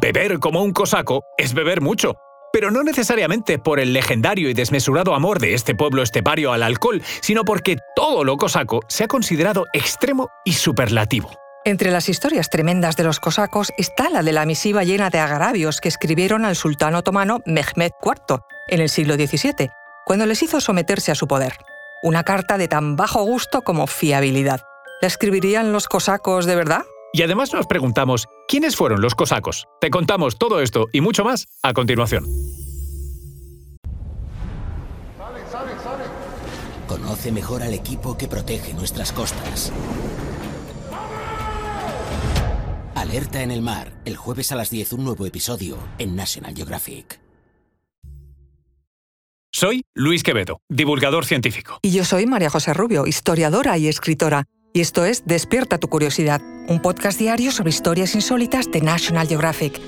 beber como un cosaco es beber mucho, pero no necesariamente por el legendario y desmesurado amor de este pueblo estepario al alcohol, sino porque todo lo cosaco se ha considerado extremo y superlativo. Entre las historias tremendas de los cosacos está la de la misiva llena de agravios que escribieron al sultán otomano Mehmed IV en el siglo XVII, cuando les hizo someterse a su poder. Una carta de tan bajo gusto como fiabilidad. ¿La escribirían los cosacos de verdad? Y además nos preguntamos, ¿quiénes fueron los cosacos? Te contamos todo esto y mucho más a continuación. Conoce mejor al equipo que protege nuestras costas. Alerta en el mar, el jueves a las 10 un nuevo episodio en National Geographic. Soy Luis Quevedo, divulgador científico. Y yo soy María José Rubio, historiadora y escritora. Y esto es Despierta tu curiosidad, un podcast diario sobre historias insólitas de National Geographic.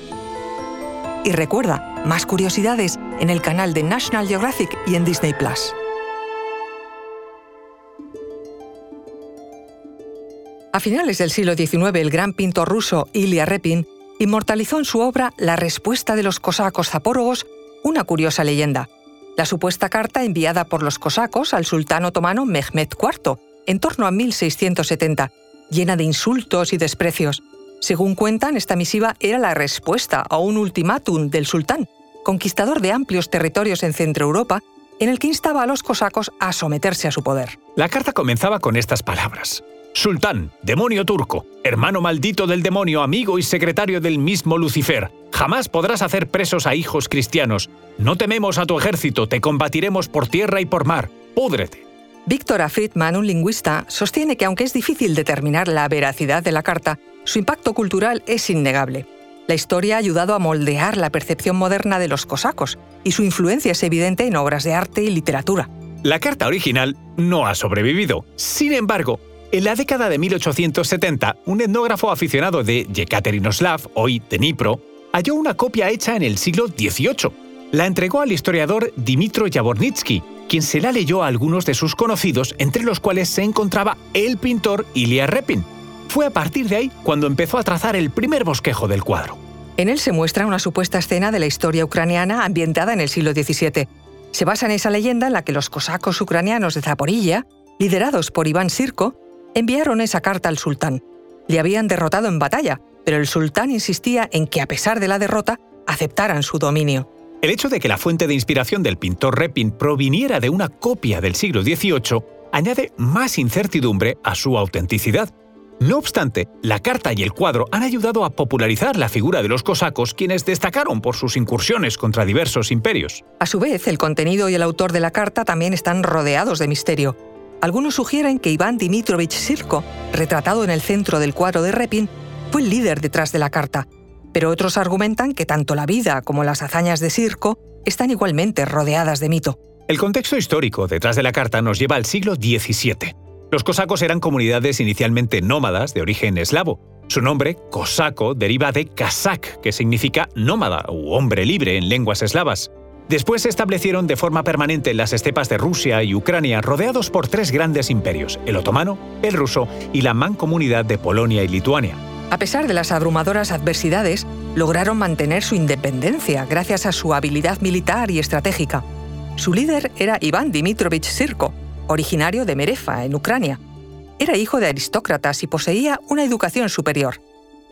Y recuerda, más curiosidades en el canal de National Geographic y en Disney Plus. A finales del siglo XIX, el gran pintor ruso Ilya Repin inmortalizó en su obra La respuesta de los cosacos zapórogos una curiosa leyenda la supuesta carta enviada por los cosacos al sultán otomano Mehmed IV en torno a 1670, llena de insultos y desprecios. Según cuentan, esta misiva era la respuesta a un ultimátum del sultán, conquistador de amplios territorios en Centro Europa, en el que instaba a los cosacos a someterse a su poder. La carta comenzaba con estas palabras. Sultán, demonio turco, hermano maldito del demonio, amigo y secretario del mismo Lucifer, jamás podrás hacer presos a hijos cristianos. No tememos a tu ejército, te combatiremos por tierra y por mar. Púdrete. Víctor Friedman, un lingüista, sostiene que aunque es difícil determinar la veracidad de la carta, su impacto cultural es innegable. La historia ha ayudado a moldear la percepción moderna de los cosacos, y su influencia es evidente en obras de arte y literatura. La carta original no ha sobrevivido. Sin embargo, en la década de 1870, un etnógrafo aficionado de Yekaterinoslav, hoy Dnipro, halló una copia hecha en el siglo XVIII. La entregó al historiador Dimitro Yabornitsky, quien se la leyó a algunos de sus conocidos, entre los cuales se encontraba el pintor Ilya Repin. Fue a partir de ahí cuando empezó a trazar el primer bosquejo del cuadro. En él se muestra una supuesta escena de la historia ucraniana ambientada en el siglo XVII. Se basa en esa leyenda en la que los cosacos ucranianos de Zaporilla, liderados por Iván Sirko, enviaron esa carta al sultán. Le habían derrotado en batalla, pero el sultán insistía en que a pesar de la derrota, aceptaran su dominio. El hecho de que la fuente de inspiración del pintor Repin proviniera de una copia del siglo XVIII añade más incertidumbre a su autenticidad. No obstante, la carta y el cuadro han ayudado a popularizar la figura de los cosacos, quienes destacaron por sus incursiones contra diversos imperios. A su vez, el contenido y el autor de la carta también están rodeados de misterio. Algunos sugieren que Iván Dimitrovich Sirko, retratado en el centro del cuadro de Repin, fue el líder detrás de la carta, pero otros argumentan que tanto la vida como las hazañas de Sirko están igualmente rodeadas de mito. El contexto histórico detrás de la carta nos lleva al siglo XVII. Los cosacos eran comunidades inicialmente nómadas de origen eslavo. Su nombre, cosaco, deriva de kazak, que significa nómada u hombre libre en lenguas eslavas. Después se establecieron de forma permanente en las estepas de Rusia y Ucrania, rodeados por tres grandes imperios, el otomano, el ruso y la mancomunidad de Polonia y Lituania. A pesar de las abrumadoras adversidades, lograron mantener su independencia gracias a su habilidad militar y estratégica. Su líder era Iván Dimitrovich Sirko, originario de Merefa, en Ucrania. Era hijo de aristócratas y poseía una educación superior.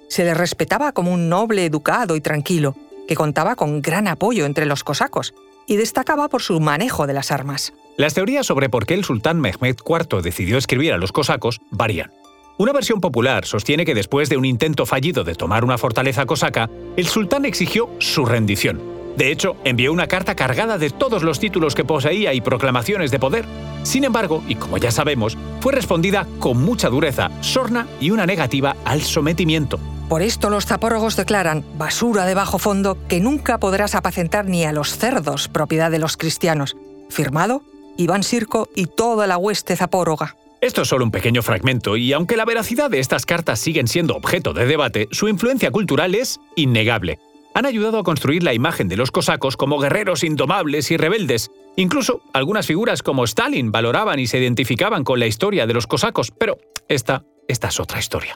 Se le respetaba como un noble educado y tranquilo, que contaba con gran apoyo entre los cosacos y destacaba por su manejo de las armas. Las teorías sobre por qué el sultán Mehmed IV decidió escribir a los cosacos varían. Una versión popular sostiene que después de un intento fallido de tomar una fortaleza cosaca, el sultán exigió su rendición. De hecho, envió una carta cargada de todos los títulos que poseía y proclamaciones de poder. Sin embargo, y como ya sabemos, fue respondida con mucha dureza, sorna y una negativa al sometimiento. Por esto los zapórogos declaran, basura de bajo fondo, que nunca podrás apacentar ni a los cerdos, propiedad de los cristianos. Firmado, Iván Sirco y toda la hueste zapóroga. Esto es solo un pequeño fragmento, y aunque la veracidad de estas cartas siguen siendo objeto de debate, su influencia cultural es innegable. Han ayudado a construir la imagen de los cosacos como guerreros indomables y rebeldes. Incluso algunas figuras como Stalin valoraban y se identificaban con la historia de los cosacos, pero esta, esta es otra historia.